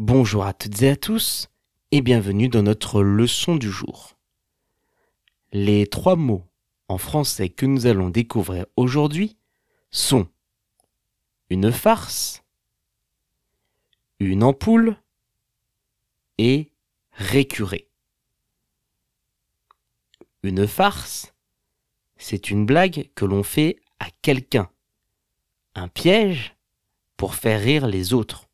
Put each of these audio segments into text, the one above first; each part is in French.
Bonjour à toutes et à tous et bienvenue dans notre leçon du jour. Les trois mots en français que nous allons découvrir aujourd'hui sont une farce, une ampoule et récurer. Une farce, c'est une blague que l'on fait à quelqu'un, un piège pour faire rire les autres.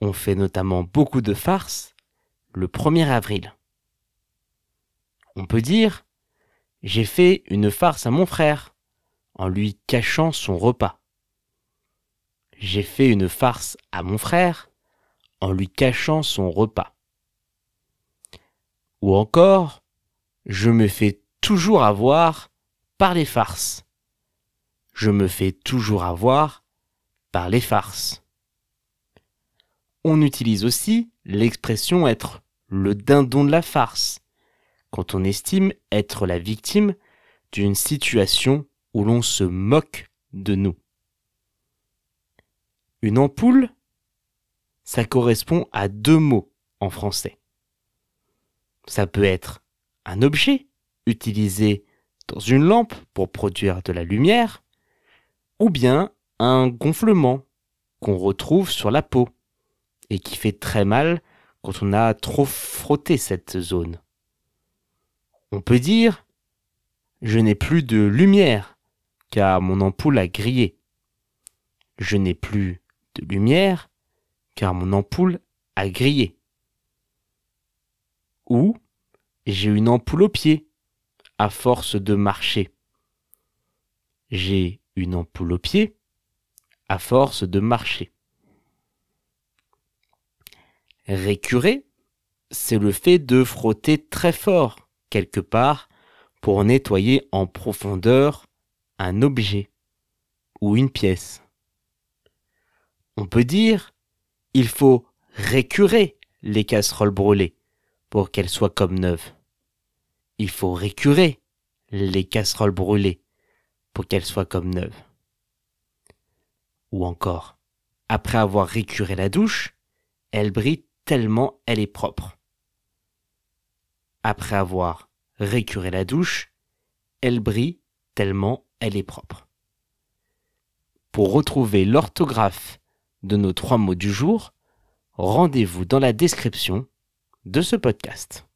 On fait notamment beaucoup de farces le 1er avril. On peut dire J'ai fait une farce à mon frère en lui cachant son repas. J'ai fait une farce à mon frère en lui cachant son repas. Ou encore Je me fais toujours avoir par les farces. Je me fais toujours avoir par les farces. On utilise aussi l'expression être le dindon de la farce quand on estime être la victime d'une situation où l'on se moque de nous. Une ampoule, ça correspond à deux mots en français. Ça peut être un objet utilisé dans une lampe pour produire de la lumière, ou bien un gonflement qu'on retrouve sur la peau et qui fait très mal quand on a trop frotté cette zone. On peut dire je n'ai plus de lumière car mon ampoule a grillé. Je n'ai plus de lumière car mon ampoule a grillé. Ou j'ai une ampoule au pied à force de marcher. J'ai une ampoule au pied à force de marcher. Récurer, c'est le fait de frotter très fort quelque part pour nettoyer en profondeur un objet ou une pièce. On peut dire il faut récurer les casseroles brûlées pour qu'elles soient comme neuves. Il faut récurer les casseroles brûlées pour qu'elles soient comme neuves. Ou encore, après avoir récuré la douche, elle brille tellement elle est propre. Après avoir récuré la douche, elle brille tellement elle est propre. Pour retrouver l'orthographe de nos trois mots du jour, rendez-vous dans la description de ce podcast.